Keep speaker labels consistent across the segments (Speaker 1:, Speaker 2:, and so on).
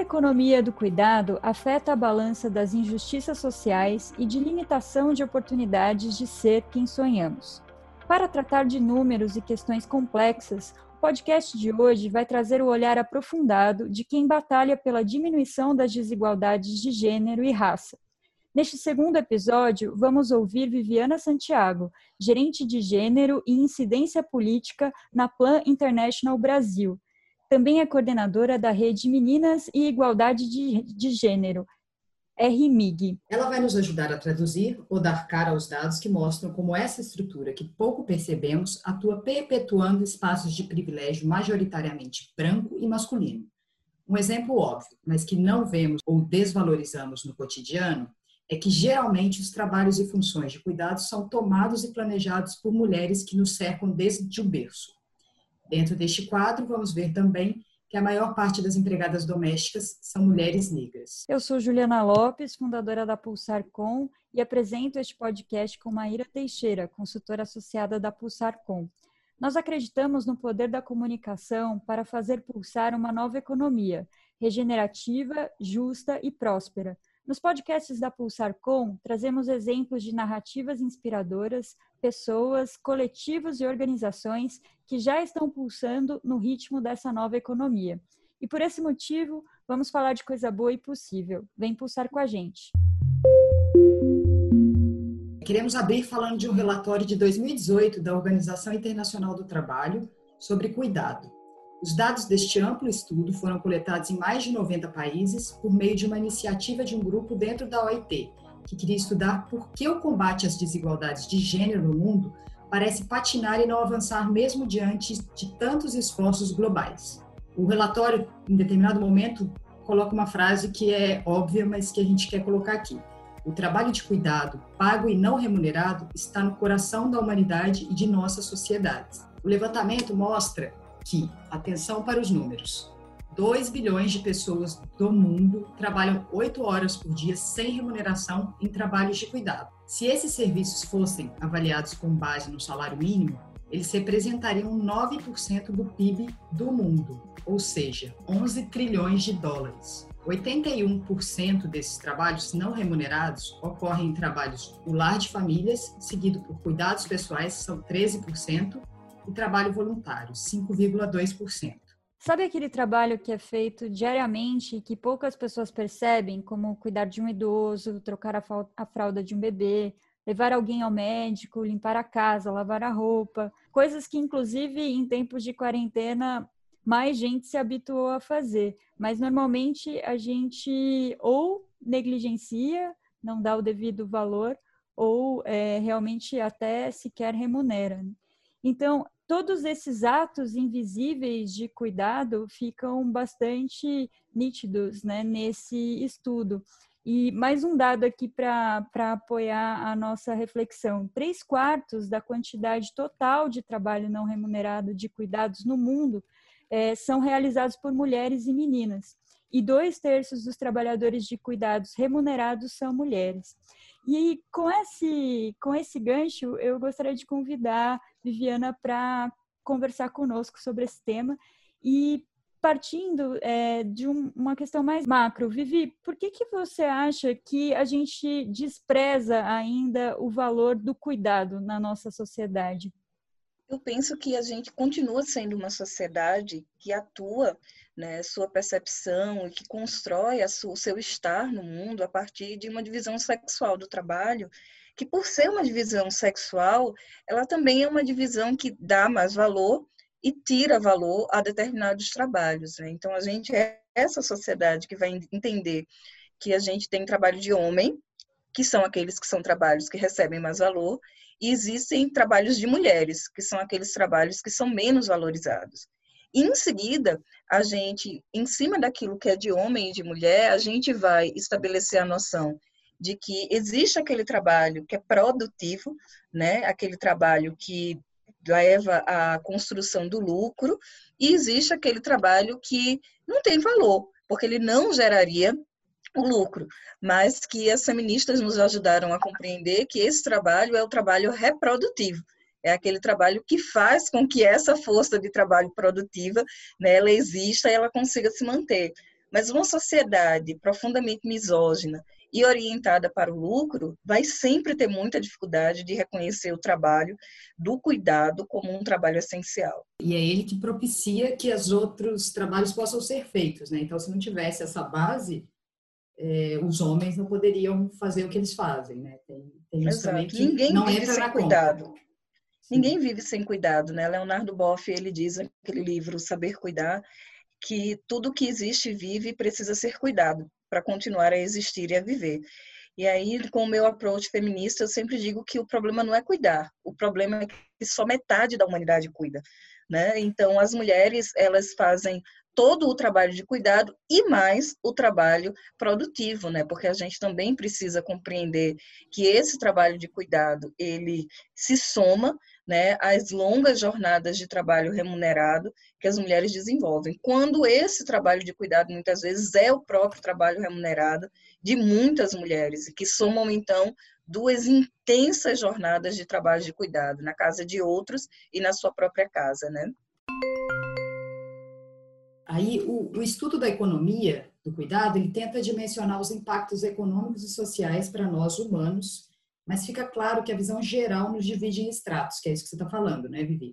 Speaker 1: a economia do cuidado afeta a balança das injustiças sociais e de limitação de oportunidades de ser quem sonhamos. Para tratar de números e questões complexas, o podcast de hoje vai trazer o olhar aprofundado de quem batalha pela diminuição das desigualdades de gênero e raça. Neste segundo episódio, vamos ouvir Viviana Santiago, gerente de gênero e incidência política na Plan International Brasil também é coordenadora da Rede Meninas e Igualdade de, de Gênero, RMIG.
Speaker 2: Ela vai nos ajudar a traduzir ou dar cara aos dados que mostram como essa estrutura que pouco percebemos atua perpetuando espaços de privilégio majoritariamente branco e masculino. Um exemplo óbvio, mas que não vemos ou desvalorizamos no cotidiano, é que geralmente os trabalhos e funções de cuidado são tomados e planejados por mulheres que nos cercam desde o berço. Dentro deste quadro, vamos ver também que a maior parte das empregadas domésticas são mulheres negras.
Speaker 1: Eu sou Juliana Lopes, fundadora da Pulsar Com, e apresento este podcast com Maíra Teixeira, consultora associada da Pulsar Com. Nós acreditamos no poder da comunicação para fazer pulsar uma nova economia, regenerativa, justa e próspera. Nos podcasts da Pulsar Com, trazemos exemplos de narrativas inspiradoras, pessoas, coletivos e organizações que já estão pulsando no ritmo dessa nova economia. E por esse motivo, vamos falar de coisa boa e possível. Vem pulsar com a gente.
Speaker 2: Queremos abrir falando de um relatório de 2018 da Organização Internacional do Trabalho sobre cuidado. Os dados deste amplo estudo foram coletados em mais de 90 países por meio de uma iniciativa de um grupo dentro da OIT, que queria estudar por que o combate às desigualdades de gênero no mundo parece patinar e não avançar mesmo diante de tantos esforços globais. O relatório, em determinado momento, coloca uma frase que é óbvia, mas que a gente quer colocar aqui. O trabalho de cuidado, pago e não remunerado, está no coração da humanidade e de nossas sociedades. O levantamento mostra que, atenção para os números, 2 bilhões de pessoas do mundo trabalham 8 horas por dia sem remuneração em trabalhos de cuidado. Se esses serviços fossem avaliados com base no salário mínimo, eles representariam 9% do PIB do mundo, ou seja, 11 trilhões de dólares. 81% desses trabalhos não remunerados ocorrem em trabalhos do lar de famílias, seguido por cuidados pessoais, são 13%, e trabalho voluntário, 5,2%.
Speaker 1: Sabe aquele trabalho que é feito diariamente e que poucas pessoas percebem, como cuidar de um idoso, trocar a fralda de um bebê, levar alguém ao médico, limpar a casa, lavar a roupa, coisas que inclusive em tempos de quarentena mais gente se habituou a fazer, mas normalmente a gente ou negligencia, não dá o devido valor, ou é, realmente até sequer remunera. Então, todos esses atos invisíveis de cuidado ficam bastante nítidos né, nesse estudo. E mais um dado aqui para apoiar a nossa reflexão: três quartos da quantidade total de trabalho não remunerado de cuidados no mundo é, são realizados por mulheres e meninas, e dois terços dos trabalhadores de cuidados remunerados são mulheres. E com esse, com esse gancho, eu gostaria de convidar Viviana para conversar conosco sobre esse tema e partindo é, de um, uma questão mais macro, Vivi, por que, que você acha que a gente despreza ainda o valor do cuidado na nossa sociedade?
Speaker 3: Eu penso que a gente continua sendo uma sociedade que atua, né, sua percepção e que constrói o seu estar no mundo a partir de uma divisão sexual do trabalho que por ser uma divisão sexual, ela também é uma divisão que dá mais valor e tira valor a determinados trabalhos. Né? Então, a gente é essa sociedade que vai entender que a gente tem trabalho de homem, que são aqueles que são trabalhos que recebem mais valor, e existem trabalhos de mulheres, que são aqueles trabalhos que são menos valorizados. E, em seguida, a gente, em cima daquilo que é de homem e de mulher, a gente vai estabelecer a noção de que existe aquele trabalho que é produtivo, né? Aquele trabalho que leva à construção do lucro e existe aquele trabalho que não tem valor, porque ele não geraria o lucro, mas que as feministas nos ajudaram a compreender que esse trabalho é o trabalho reprodutivo, é aquele trabalho que faz com que essa força de trabalho produtiva, né, ela exista e ela consiga se manter. Mas uma sociedade profundamente misógina e orientada para o lucro vai sempre ter muita dificuldade de reconhecer o trabalho do cuidado como um trabalho essencial.
Speaker 2: E é ele que propicia que os outros trabalhos possam ser feitos, né? Então, se não tivesse essa base, é, os homens não poderiam fazer o que eles fazem, né? Tem, tem
Speaker 3: Exato. que Ninguém não vive sem cuidado. Conta. Ninguém vive sem cuidado, né? Leonardo Boff, ele diz naquele livro Saber Cuidar, que tudo que existe vive precisa ser cuidado para continuar a existir e a viver. E aí, com o meu approach feminista, eu sempre digo que o problema não é cuidar, o problema é que só metade da humanidade cuida, né? Então, as mulheres, elas fazem todo o trabalho de cuidado e mais o trabalho produtivo, né? Porque a gente também precisa compreender que esse trabalho de cuidado, ele se soma, né, às longas jornadas de trabalho remunerado que as mulheres desenvolvem. Quando esse trabalho de cuidado muitas vezes é o próprio trabalho remunerado de muitas mulheres que somam então duas intensas jornadas de trabalho de cuidado na casa de outros e na sua própria casa, né?
Speaker 2: Aí, o, o, estudo da economia do cuidado, ele tenta dimensionar os impactos econômicos e sociais para nós humanos, mas fica claro que a visão geral nos divide em estratos, que é isso que você está falando, né, Vivi?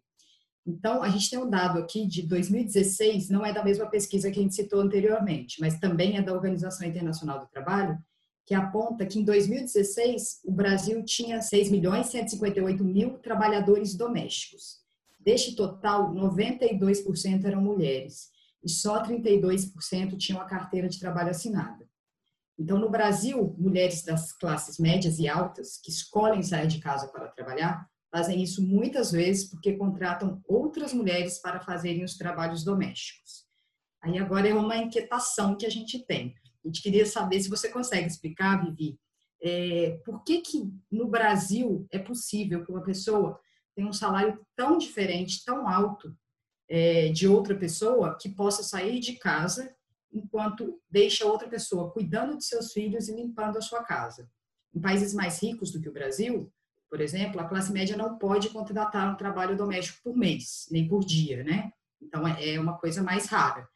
Speaker 2: Então, a gente tem um dado aqui de 2016, não é da mesma pesquisa que a gente citou anteriormente, mas também é da Organização Internacional do Trabalho, que aponta que em 2016 o Brasil tinha 6 milhões 158 mil trabalhadores domésticos. Deste total, 92% eram mulheres e só 32% tinham a carteira de trabalho assinada. Então, no Brasil, mulheres das classes médias e altas que escolhem sair de casa para trabalhar fazem isso muitas vezes porque contratam outras mulheres para fazerem os trabalhos domésticos. Aí agora é uma inquietação que a gente tem. A gente queria saber se você consegue explicar, Vivi, é, por que, que no Brasil é possível que uma pessoa tenha um salário tão diferente, tão alto, é, de outra pessoa que possa sair de casa enquanto deixa outra pessoa cuidando de seus filhos e limpando a sua casa. Em países mais ricos do que o Brasil, por exemplo, a classe média não pode contratar um trabalho doméstico por mês, nem por dia, né? Então é, é uma coisa mais rara.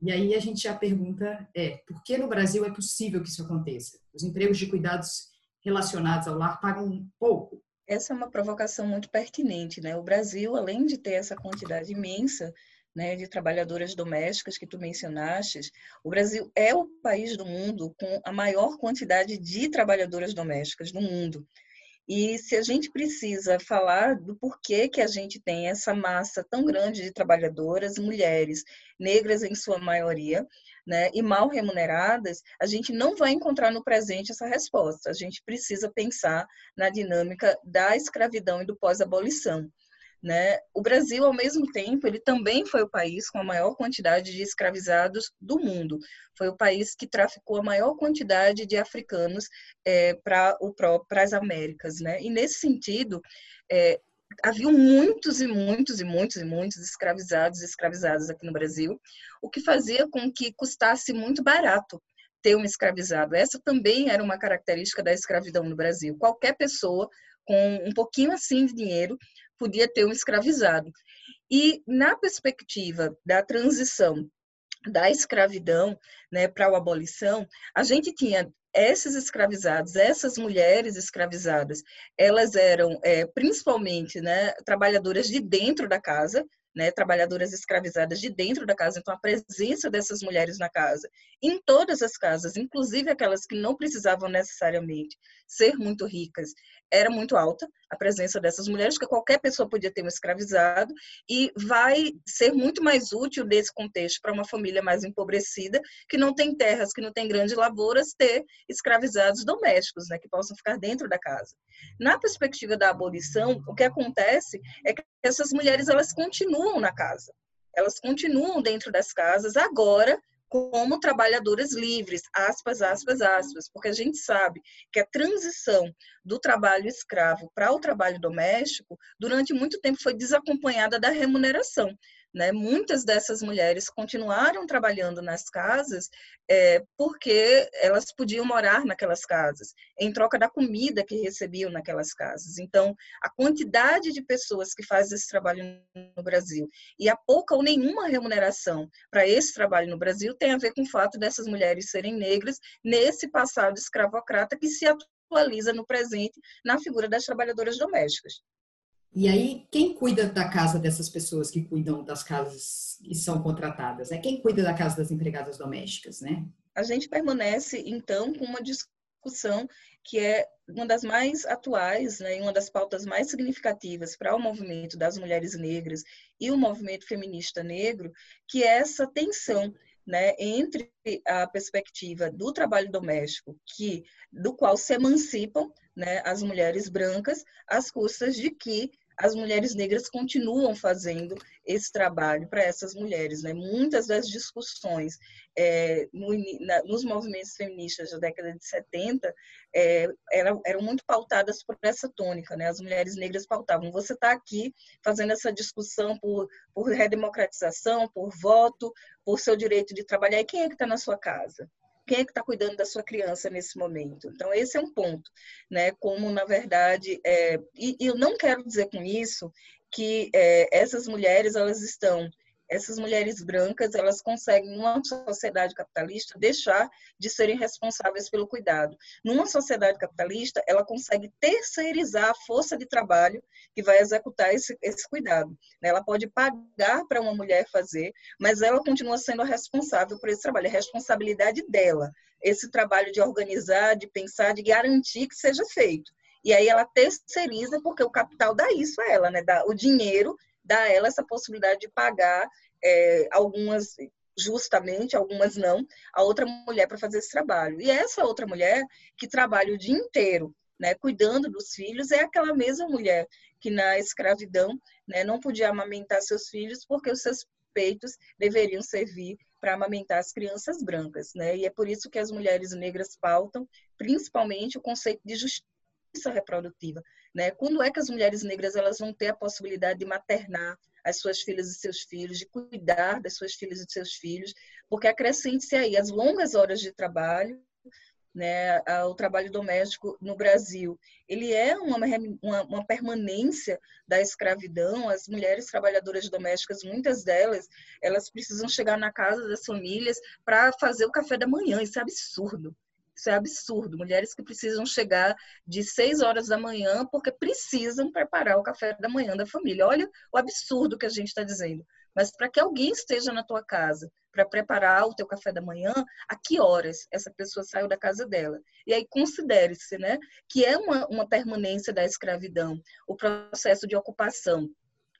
Speaker 2: E aí a gente já pergunta é, por que no Brasil é possível que isso aconteça? Os empregos de cuidados relacionados ao lar pagam pouco,
Speaker 3: essa é uma provocação muito pertinente, né? O Brasil, além de ter essa quantidade imensa né, de trabalhadoras domésticas que tu mencionaste, o Brasil é o país do mundo com a maior quantidade de trabalhadoras domésticas do mundo. E se a gente precisa falar do porquê que a gente tem essa massa tão grande de trabalhadoras, mulheres, negras em sua maioria, né, e mal remuneradas, a gente não vai encontrar no presente essa resposta. A gente precisa pensar na dinâmica da escravidão e do pós-abolição. Né? O Brasil, ao mesmo tempo, ele também foi o país com a maior quantidade de escravizados do mundo. Foi o país que traficou a maior quantidade de africanos é, para as Américas. Né? E, nesse sentido, é, haviam muitos e muitos e muitos e muitos escravizados e escravizadas aqui no Brasil, o que fazia com que custasse muito barato ter um escravizado. Essa também era uma característica da escravidão no Brasil. Qualquer pessoa com um pouquinho assim de dinheiro podia ter um escravizado. E na perspectiva da transição da escravidão né, para a abolição, a gente tinha esses escravizados, essas mulheres escravizadas, elas eram é, principalmente né, trabalhadoras de dentro da casa, né, trabalhadoras escravizadas de dentro da casa. Então, a presença dessas mulheres na casa, em todas as casas, inclusive aquelas que não precisavam necessariamente ser muito ricas, era muito alta a presença dessas mulheres, que qualquer pessoa podia ter um escravizado, e vai ser muito mais útil nesse contexto para uma família mais empobrecida, que não tem terras, que não tem grandes lavouras, ter escravizados domésticos, né, que possam ficar dentro da casa. Na perspectiva da abolição, o que acontece é que essas mulheres elas continuam na casa. Elas continuam dentro das casas agora como trabalhadoras livres, aspas, aspas, aspas, porque a gente sabe que a transição do trabalho escravo para o trabalho doméstico, durante muito tempo foi desacompanhada da remuneração. Né? Muitas dessas mulheres continuaram trabalhando nas casas é, porque elas podiam morar naquelas casas, em troca da comida que recebiam naquelas casas. Então, a quantidade de pessoas que fazem esse trabalho no Brasil e a pouca ou nenhuma remuneração para esse trabalho no Brasil tem a ver com o fato dessas mulheres serem negras nesse passado escravocrata que se atualiza no presente na figura das trabalhadoras domésticas.
Speaker 2: E aí, quem cuida da casa dessas pessoas que cuidam das casas que são contratadas? Né? Quem cuida da casa das empregadas domésticas, né?
Speaker 3: A gente permanece, então, com uma discussão que é uma das mais atuais né, e uma das pautas mais significativas para o movimento das mulheres negras e o movimento feminista negro, que é essa tensão né, entre a perspectiva do trabalho doméstico, que do qual se emancipam né, as mulheres brancas, às custas de que as mulheres negras continuam fazendo esse trabalho para essas mulheres. Né? Muitas das discussões é, no, na, nos movimentos feministas da década de 70 é, eram, eram, muito pautadas por essa tônica. Né? As mulheres negras pautavam. Você está aqui fazendo essa discussão por, por redemocratização, por voto, por seu direito de trabalhar. E quem é que está na sua casa? Quem é que está cuidando da sua criança nesse momento? Então, esse é um ponto, né? Como, na verdade, é, e, e eu não quero dizer com isso que é, essas mulheres, elas estão essas mulheres brancas elas conseguem numa sociedade capitalista deixar de serem responsáveis pelo cuidado. Numa sociedade capitalista, ela consegue terceirizar a força de trabalho que vai executar esse, esse cuidado. Ela pode pagar para uma mulher fazer, mas ela continua sendo a responsável por esse trabalho. É responsabilidade dela. Esse trabalho de organizar, de pensar, de garantir que seja feito. E aí ela terceiriza porque o capital dá isso a ela, né? Dá o dinheiro dá a ela essa possibilidade de pagar é, algumas justamente, algumas não, a outra mulher para fazer esse trabalho. E essa outra mulher que trabalha o dia inteiro, né, cuidando dos filhos, é aquela mesma mulher que na escravidão né, não podia amamentar seus filhos porque os seus peitos deveriam servir para amamentar as crianças brancas, né? E é por isso que as mulheres negras pautam, principalmente o conceito de justiça reprodutiva, né? Quando é que as mulheres negras elas vão ter a possibilidade de maternar as suas filhas e seus filhos, de cuidar das suas filhas e seus filhos, porque acrescente-se aí as longas horas de trabalho, né, o trabalho doméstico no Brasil. Ele é uma, uma, uma, permanência da escravidão. As mulheres trabalhadoras domésticas, muitas delas, elas precisam chegar na casa das famílias para fazer o café da manhã. Isso é absurdo. Isso é absurdo. Mulheres que precisam chegar de 6 horas da manhã porque precisam preparar o café da manhã da família. Olha o absurdo que a gente está dizendo. Mas para que alguém esteja na tua casa para preparar o teu café da manhã, a que horas essa pessoa saiu da casa dela? E aí considere-se, né, que é uma, uma permanência da escravidão, o processo de ocupação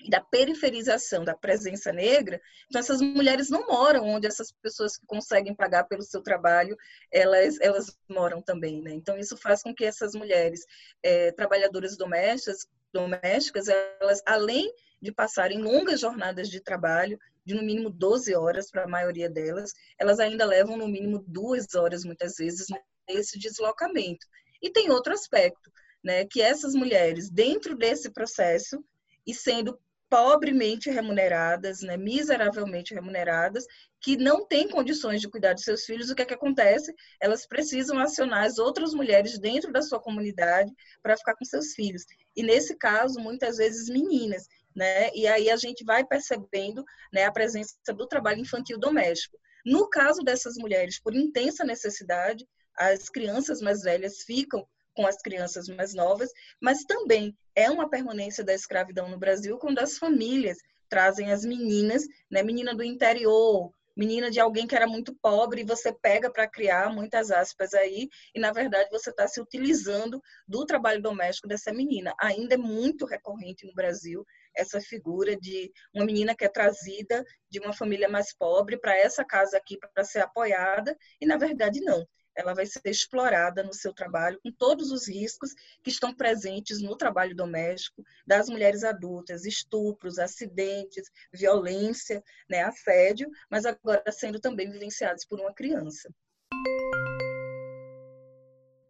Speaker 3: da periferização da presença negra, então essas mulheres não moram onde essas pessoas que conseguem pagar pelo seu trabalho, elas, elas moram também, né? Então isso faz com que essas mulheres é, trabalhadoras domésticas, domésticas, elas além de passarem longas jornadas de trabalho, de no mínimo 12 horas para a maioria delas, elas ainda levam no mínimo duas horas, muitas vezes, nesse deslocamento. E tem outro aspecto, né, que essas mulheres, dentro desse processo, e sendo pobremente remuneradas, né, miseravelmente remuneradas, que não têm condições de cuidar de seus filhos, o que é que acontece? Elas precisam acionar as outras mulheres dentro da sua comunidade para ficar com seus filhos. E nesse caso, muitas vezes meninas, né? E aí a gente vai percebendo, né, a presença do trabalho infantil doméstico. No caso dessas mulheres, por intensa necessidade, as crianças mais velhas ficam com as crianças mais novas, mas também é uma permanência da escravidão no Brasil quando as famílias trazem as meninas, né, menina do interior, menina de alguém que era muito pobre, e você pega para criar, muitas aspas aí, e na verdade você está se utilizando do trabalho doméstico dessa menina. Ainda é muito recorrente no Brasil essa figura de uma menina que é trazida de uma família mais pobre para essa casa aqui para ser apoiada, e na verdade não ela vai ser explorada no seu trabalho com todos os riscos que estão presentes no trabalho doméstico das mulheres adultas, estupros, acidentes, violência, né, assédio, mas agora sendo também vivenciados por uma criança.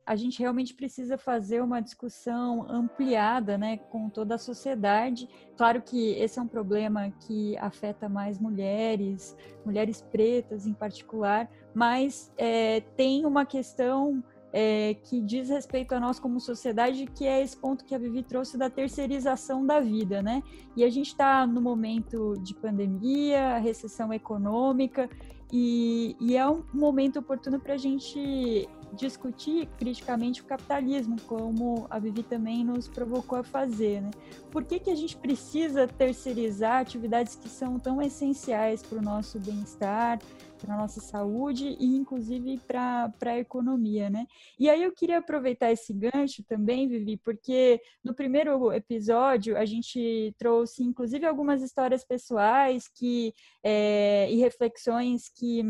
Speaker 1: A gente realmente precisa fazer uma discussão ampliada, né, com toda a sociedade. Claro que esse é um problema que afeta mais mulheres, mulheres pretas em particular, mas é, tem uma questão é, que diz respeito a nós como sociedade, que é esse ponto que a Vivi trouxe da terceirização da vida, né? E a gente está no momento de pandemia, recessão econômica, e, e é um momento oportuno para a gente discutir criticamente o capitalismo, como a Vivi também nos provocou a fazer. Né? Por que, que a gente precisa terceirizar atividades que são tão essenciais para o nosso bem-estar, para a nossa saúde e, inclusive, para a economia? Né? E aí eu queria aproveitar esse gancho também, Vivi, porque no primeiro episódio a gente trouxe, inclusive, algumas histórias pessoais que, é, e reflexões que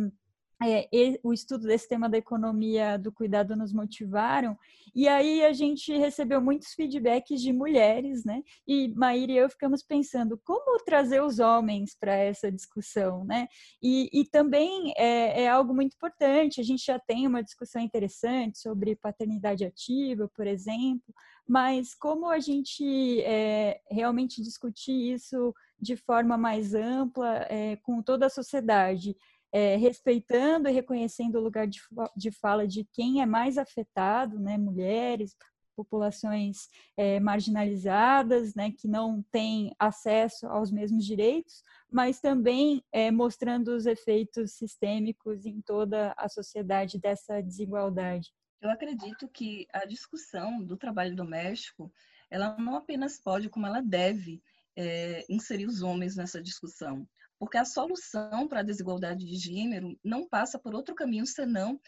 Speaker 1: é, o estudo desse tema da economia do cuidado nos motivaram, e aí a gente recebeu muitos feedbacks de mulheres, né? E Maíra e eu ficamos pensando como trazer os homens para essa discussão, né? E, e também é, é, algo muito importante, a gente já tem uma discussão interessante sobre paternidade ativa, por exemplo, mas como a gente é, realmente discutir isso de forma mais ampla é, com toda a sociedade é, respeitando e reconhecendo o lugar de, de fala de quem é mais afetado, né, mulheres, populações é, marginalizadas, né, que não têm acesso aos mesmos direitos, mas também é, mostrando os efeitos sistêmicos em toda a sociedade dessa desigualdade.
Speaker 3: Eu acredito que a discussão do trabalho doméstico, ela não apenas pode, como ela deve, é, inserir os homens nessa discussão porque a solução para a desigualdade de gênero não passa por outro caminho senão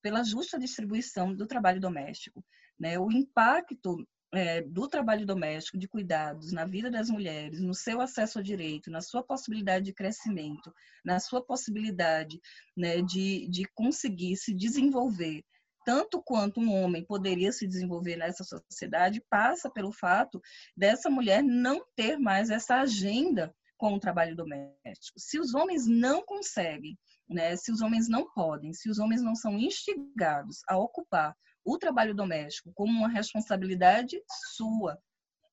Speaker 3: pela justa distribuição do trabalho doméstico. Né? O impacto é, do trabalho doméstico, de cuidados na vida das mulheres, no seu acesso ao direito, na sua possibilidade de crescimento, na sua possibilidade né, de, de conseguir se desenvolver tanto quanto um homem poderia se desenvolver nessa sociedade, passa pelo fato dessa mulher não ter mais essa agenda com o trabalho doméstico. Se os homens não conseguem, né, se os homens não podem, se os homens não são instigados a ocupar o trabalho doméstico como uma responsabilidade sua,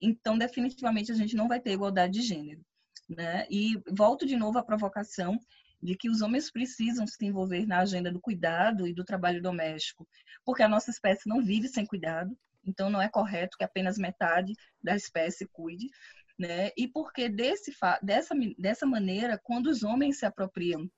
Speaker 3: então definitivamente a gente não vai ter igualdade de gênero. Né? E volto de novo à provocação de que os homens precisam se envolver na agenda do cuidado e do trabalho doméstico, porque a nossa espécie não vive sem cuidado, então não é correto que apenas metade da espécie cuide né? E porque desse, dessa, dessa maneira, quando os homens se apropriam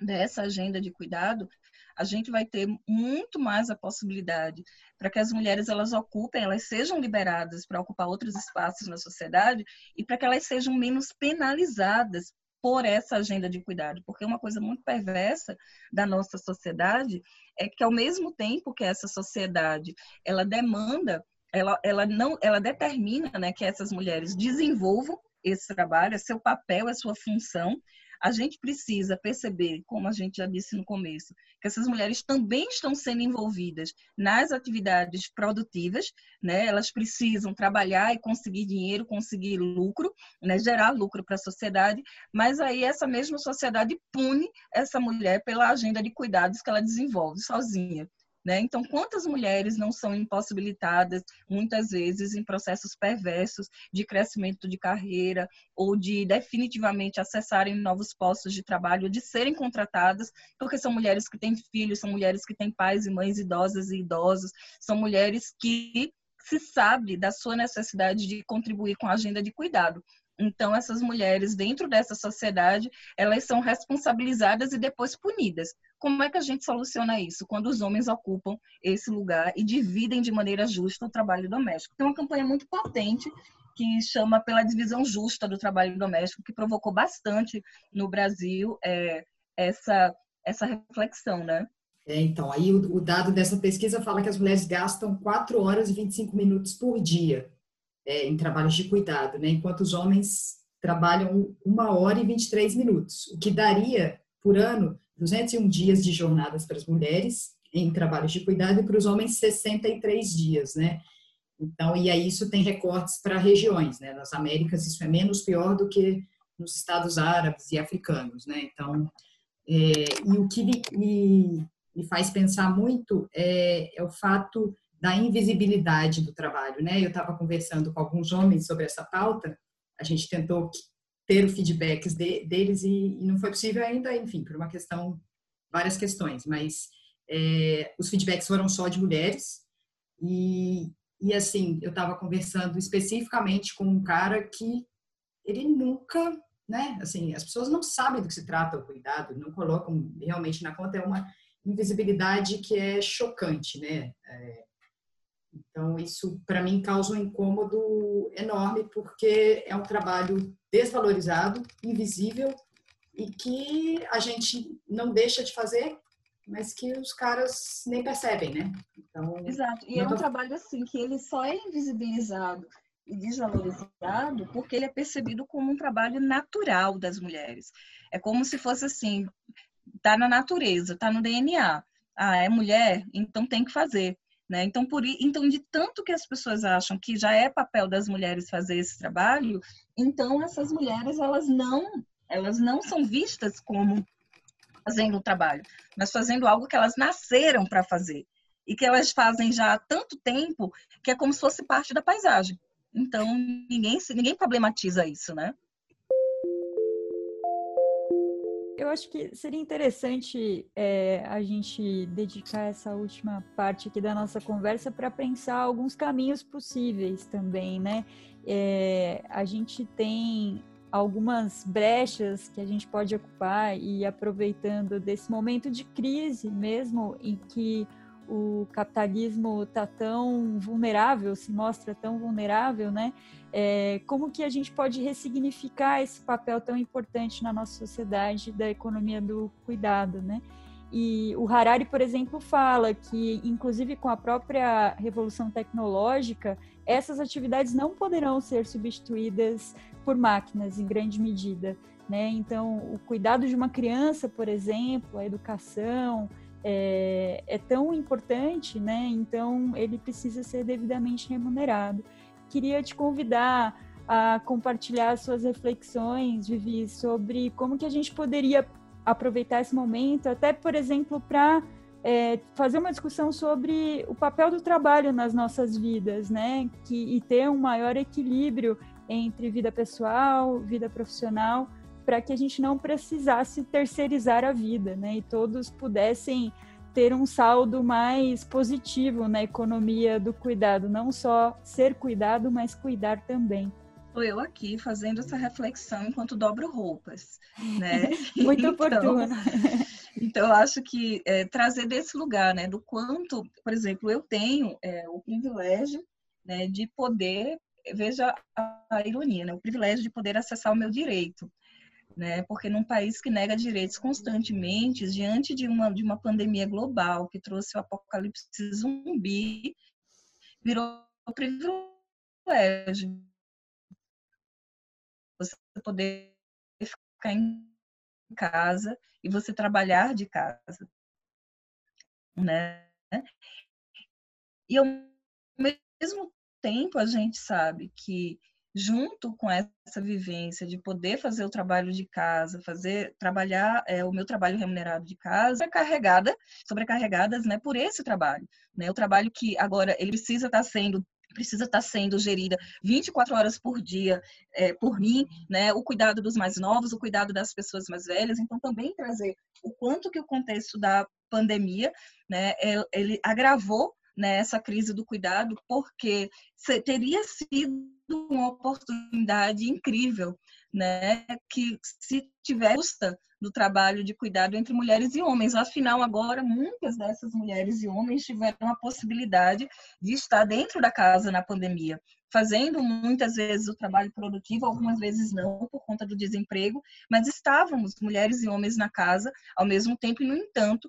Speaker 3: dessa agenda de cuidado, a gente vai ter muito mais a possibilidade para que as mulheres elas ocupem, elas sejam liberadas para ocupar outros espaços na sociedade e para que elas sejam menos penalizadas por essa agenda de cuidado, porque uma coisa muito perversa da nossa sociedade é que ao mesmo tempo que essa sociedade ela demanda ela, ela não, ela determina, né, que essas mulheres desenvolvam esse trabalho, é seu papel, é sua função. A gente precisa perceber, como a gente já disse no começo, que essas mulheres também estão sendo envolvidas nas atividades produtivas, né? Elas precisam trabalhar e conseguir dinheiro, conseguir lucro, né? Gerar lucro para a sociedade, mas aí essa mesma sociedade pune essa mulher pela agenda de cuidados que ela desenvolve sozinha. Né? Então, quantas mulheres não são impossibilitadas, muitas vezes, em processos perversos de crescimento de carreira ou de definitivamente acessarem novos postos de trabalho, de serem contratadas, porque são mulheres que têm filhos, são mulheres que têm pais e mães idosas e idosos, são mulheres que se sabe da sua necessidade de contribuir com a agenda de cuidado. Então, essas mulheres, dentro dessa sociedade, elas são responsabilizadas e depois punidas. Como é que a gente soluciona isso? Quando os homens ocupam esse lugar e dividem de maneira justa o trabalho doméstico. Tem uma campanha muito potente que chama pela divisão justa do trabalho doméstico, que provocou bastante no Brasil é, essa, essa reflexão, né?
Speaker 2: É, então, aí o, o, dado dessa pesquisa fala que as mulheres gastam 4 horas e 25 minutos por dia é, em trabalhos de cuidado, né? enquanto os homens trabalham uma hora e 23 minutos, o que daria, por ano, 201 dias de jornadas para as mulheres em trabalhos de cuidado e para os homens 63 dias, né? Então, e aí isso tem recortes para regiões, né? Nas Américas isso é menos pior do que nos estados árabes e africanos, né? Então, é, e o que me, me, me, faz pensar muito é, é o fato da invisibilidade do trabalho, né? Eu estava conversando com alguns homens sobre essa pauta, a gente tentou ter o feedback de, deles e, e, não foi possível ainda, enfim, por uma questão, várias questões, mas é, os feedbacks foram só de mulheres e, e assim, eu estava conversando especificamente com um cara que ele nunca, né, assim, as pessoas não sabem do que se trata o cuidado, não colocam realmente na conta, é uma invisibilidade que é chocante, né, é, então, isso para mim causa um incômodo enorme, porque é um trabalho desvalorizado, invisível e que a gente não deixa de fazer, mas que os caras nem percebem, né?
Speaker 3: Então, Exato. E é um tô... trabalho assim que ele só é invisibilizado e desvalorizado porque ele é percebido como um trabalho natural das mulheres. É como se fosse assim, tá na natureza, tá no DNA. Ah, é mulher, então tem que fazer. Né? Então, por, então, de tanto que as pessoas acham que já é papel das mulheres fazer esse trabalho, então essas mulheres elas não elas não são vistas como fazendo o trabalho, mas fazendo algo que elas nasceram para fazer e que elas fazem já há tanto tempo que é como se fosse parte da paisagem. Então ninguém ninguém problematiza isso, né?
Speaker 1: Eu acho que seria interessante é, a gente dedicar essa última parte aqui da nossa conversa para pensar alguns caminhos possíveis também, né? É, a gente tem algumas brechas que a gente pode ocupar e aproveitando desse momento de crise mesmo em que o capitalismo está tão vulnerável, se mostra tão vulnerável, né? É, como que a gente pode ressignificar esse papel tão importante na nossa sociedade da economia do cuidado, né? E o Harari, por exemplo, fala que, inclusive com a própria revolução tecnológica, essas atividades não poderão ser substituídas por máquinas em grande medida. Né? Então, o cuidado de uma criança, por exemplo, a educação, é, é tão importante, né? Então ele precisa ser devidamente remunerado. Queria te convidar a compartilhar suas reflexões, Vivi, sobre como que a gente poderia aproveitar esse momento, até por exemplo, para é, fazer uma discussão sobre o papel do trabalho nas nossas vidas, né? Que, e ter um maior equilíbrio entre vida pessoal, vida profissional, para que a gente não precisasse terceirizar a vida, né? E todos pudessem ter um saldo mais positivo na economia do cuidado, não só ser cuidado, mas cuidar também.
Speaker 3: Estou eu aqui fazendo essa reflexão enquanto dobro roupas, né?
Speaker 1: Muito então, oportuno.
Speaker 3: Então, eu acho que é, trazer desse lugar, né, do quanto, por exemplo, eu tenho é, o privilégio né, de poder, veja a, a ironia, né, o privilégio de poder acessar o meu direito né? Porque num país que nega direitos constantemente, diante de uma de uma pandemia global que trouxe o apocalipse zumbi, virou privilégio. Você poder ficar em casa e você trabalhar de casa, né? E ao mesmo tempo a gente sabe que junto com essa vivência de poder fazer o trabalho de casa, fazer trabalhar é, o meu trabalho remunerado de casa, carregada, sobrecarregadas, né, por esse trabalho, né, o trabalho que agora ele precisa estar sendo precisa estar sendo gerida 24 horas por dia é, por mim, né? O cuidado dos mais novos, o cuidado das pessoas mais velhas. Então, também trazer o quanto que o contexto da pandemia, né? É, ele agravou né, essa crise do cuidado, porque teria sido uma oportunidade incrível, né, que se tiver justa do trabalho de cuidado entre mulheres e homens. Afinal, agora muitas dessas mulheres e homens tiveram a possibilidade de estar dentro da casa na pandemia, fazendo muitas vezes o trabalho produtivo, algumas vezes não, por conta do desemprego, mas estávamos mulheres e homens na casa ao mesmo tempo e, no entanto,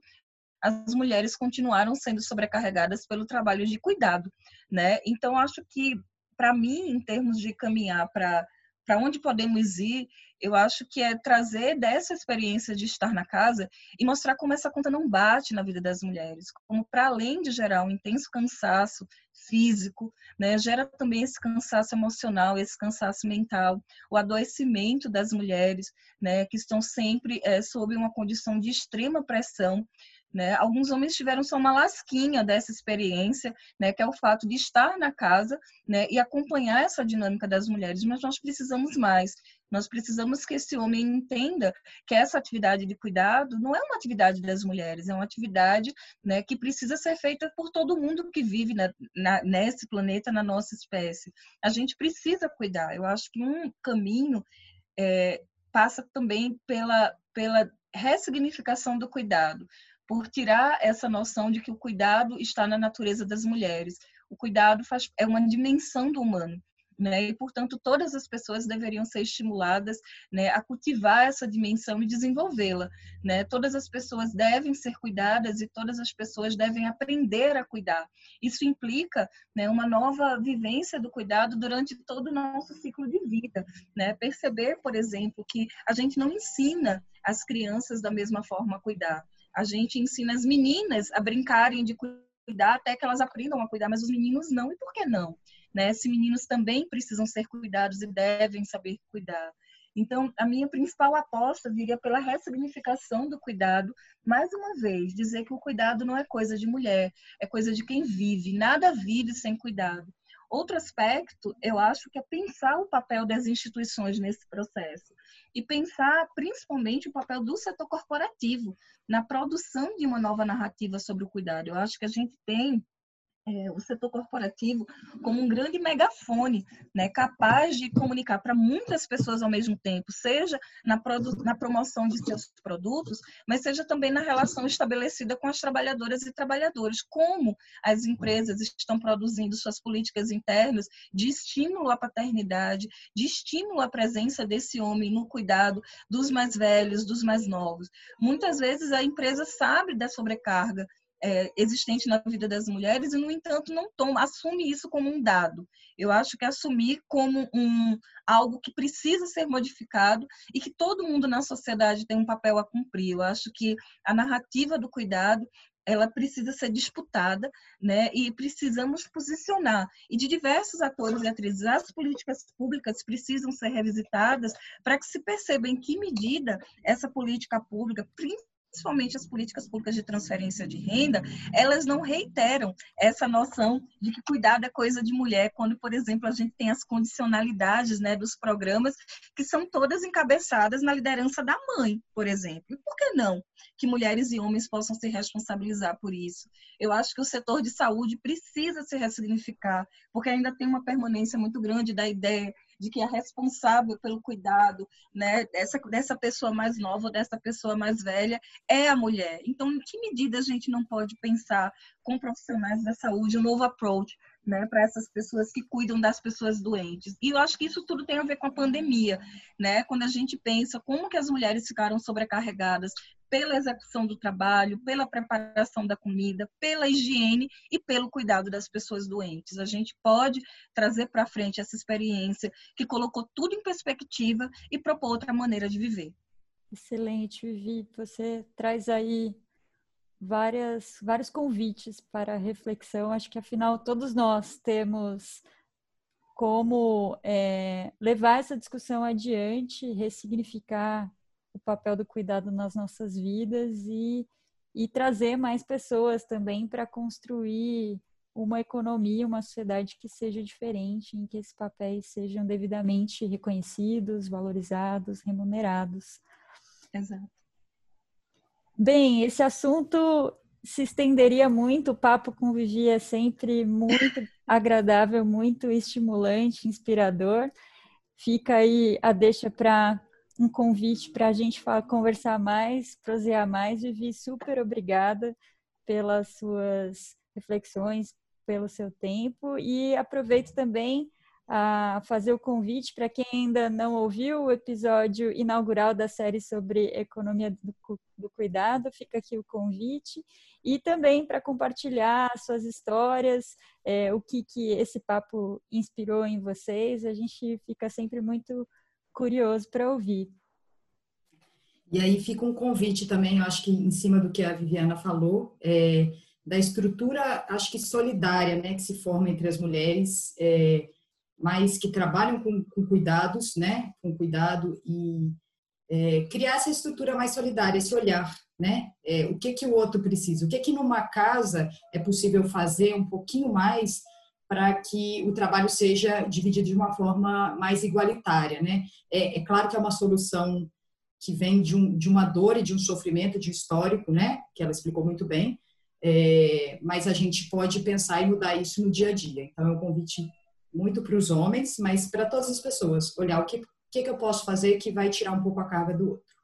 Speaker 3: as mulheres continuaram sendo sobrecarregadas pelo trabalho de cuidado, né? Então acho que para mim, em termos de caminhar para para onde podemos ir, eu acho que é trazer dessa experiência de estar na casa e mostrar como essa conta não bate na vida das mulheres, como para além de gerar um intenso cansaço físico, né, gera também esse cansaço emocional, esse cansaço mental, o adoecimento das mulheres, né, que estão sempre é, sob uma condição de extrema pressão Né? Alguns homens tiveram só uma lasquinha dessa experiência, né, que é o fato de estar na casa né, e acompanhar essa dinâmica das mulheres, mas nós precisamos mais. Nós precisamos que esse homem entenda que essa atividade de cuidado não é uma atividade das mulheres, é uma atividade né, que precisa ser feita por todo mundo que vive na, na, nesse planeta, na nossa espécie. A gente precisa cuidar. Eu acho que um caminho é, passa também pela, pela ressignificação do cuidado, por tirar essa noção de que o cuidado está na natureza das mulheres. O cuidado faz, é uma dimensão do humano né? E, portanto, todas as pessoas deveriam ser estimuladas né, a cultivar essa dimensão e desenvolvê-la, né? Todas as pessoas devem ser cuidadas e todas as pessoas devem aprender a cuidar. Isso implica né, uma nova vivência do cuidado durante todo o nosso ciclo de vida, né? Perceber, por exemplo, que a gente não ensina as crianças da mesma forma a cuidar. A gente ensina as meninas a brincarem de cuidar até que elas aprendam a cuidar, mas os meninos não. E por que não? né? Se meninos também precisam ser cuidados e devem saber cuidar. Então, a minha principal aposta viria pela ressignificação do cuidado. Mais uma vez, dizer que o cuidado não é coisa de mulher, é coisa de quem vive. Nada vive sem cuidado. Outro aspecto, eu acho que é pensar o papel das instituições nesse processo e pensar principalmente o papel do setor corporativo na produção de uma nova narrativa sobre o cuidado. Eu acho que a gente tem é, o setor corporativo como um grande megafone, né, capaz de comunicar para muitas pessoas ao mesmo tempo, seja na, na promoção de seus produtos, mas seja também na relação estabelecida com as trabalhadoras e trabalhadores, como as empresas estão produzindo suas políticas internas de estímulo à paternidade, de estímulo à presença desse homem no cuidado dos mais velhos, dos mais novos. Muitas vezes a empresa sabe da sobrecarga é, existente na vida das mulheres e, no entanto, não toma, assume isso como um dado. Eu acho que assumir como um algo que precisa ser modificado e que todo mundo na sociedade tem um papel a cumprir. Eu acho que a narrativa do cuidado ela precisa ser disputada, né? E precisamos posicionar. E de diversos atores e atrizes, as políticas públicas precisam ser revisitadas para que se perceba em que medida essa política pública, principalmente as políticas públicas de transferência de renda, elas não reiteram essa noção de que cuidado é coisa de mulher, quando, por exemplo, a gente tem as condicionalidades né, dos programas que são todas encabeçadas na liderança da mãe, por exemplo. E por que não que mulheres e homens possam se responsabilizar por isso? Eu acho que o setor de saúde precisa se ressignificar, porque ainda tem uma permanência muito grande da ideia de que é responsável pelo cuidado né, dessa, dessa pessoa mais nova dessa pessoa mais velha é a mulher. Então, em que medida a gente não pode pensar com profissionais da saúde um novo approach né, para essas pessoas que cuidam das pessoas doentes. E eu acho que isso tudo tem a ver com a pandemia, né? Quando a gente pensa como que as mulheres ficaram sobrecarregadas pela execução do trabalho, pela preparação da comida, pela higiene e pelo cuidado das pessoas doentes. A gente pode trazer para frente essa experiência que colocou tudo em perspectiva e propor outra maneira de viver.
Speaker 1: Excelente, Vivi. Você traz aí várias, vários convites para reflexão. Acho que, afinal, todos nós temos como é, levar essa discussão adiante, ressignificar o papel do cuidado nas nossas vidas e, e trazer mais pessoas também para construir uma economia, uma sociedade que seja diferente, em que esses papéis sejam devidamente reconhecidos, valorizados, remunerados.
Speaker 3: Exato.
Speaker 1: Bem, esse assunto se estenderia muito, o papo com Vivi é sempre muito agradável, muito estimulante, inspirador. Fica aí a deixa para um convite para a gente conversar mais, prosear mais. Vivi, super obrigada pelas suas reflexões, pelo seu tempo e aproveito também a fazer o convite para quem ainda não ouviu o episódio inaugural da série sobre economia do, do cuidado, fica aqui o convite e também para compartilhar suas histórias, é, o que, que esse papo inspirou em vocês, a gente fica sempre muito curioso para ouvir.
Speaker 2: E aí fica um convite também, eu acho que em cima do que a Viviana falou, é, da estrutura, acho que solidária, né, que se forma entre as mulheres, é, mas que trabalham com, com, cuidados, né, com cuidado e é, criar essa estrutura mais solidária, esse olhar, né? É, o que que o outro precisa? O que que numa casa é possível fazer um pouquinho mais para que o trabalho seja dividido de uma forma mais igualitária, né? É, é claro que é uma solução que vem de, um, de uma dor e de um sofrimento, de histórico, né? Que ela explicou muito bem. É, mas a gente pode pensar e mudar isso no dia a dia. Então, é um convite muito para os homens, mas para todas as pessoas. Olhar o que, que, que eu posso fazer que vai tirar um pouco a carga do outro.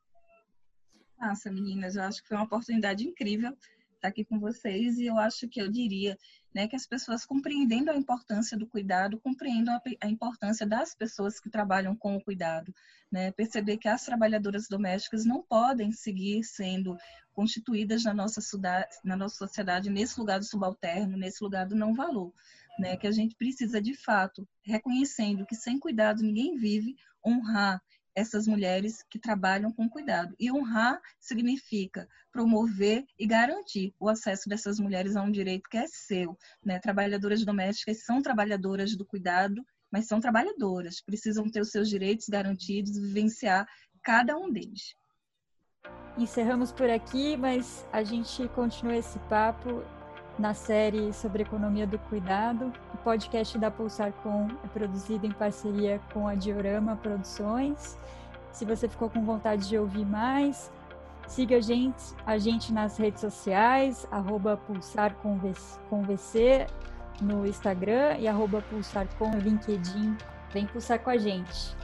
Speaker 3: Nossa, meninas, eu acho que foi uma oportunidade incrível estar aqui com vocês e eu acho que eu diria né, que as pessoas compreendendo a importância do cuidado, compreendam a, a importância das pessoas que trabalham com o cuidado, né, perceber que as trabalhadoras domésticas não podem seguir sendo constituídas na nossa, na nossa sociedade nesse lugar do subalterno, nesse lugar do não valor, né, que a gente precisa de fato, reconhecendo que sem cuidado ninguém vive, honrar essas mulheres que trabalham com cuidado. E honrar significa promover e garantir o acesso dessas mulheres a um direito que é seu. Né? Trabalhadoras domésticas são trabalhadoras do cuidado, mas são trabalhadoras, precisam ter os seus direitos garantidos e vivenciar cada um deles.
Speaker 1: Encerramos por aqui, mas a gente continua esse papo na série sobre economia do cuidado. Podcast da Pulsar Com é produzido em parceria com a Diorama Produções. Se você ficou com vontade de ouvir mais, siga a gente, a gente nas redes sociais, arroba pulsarconvc no Instagram e arroba pulsarcom no LinkedIn. Vem pulsar com a gente.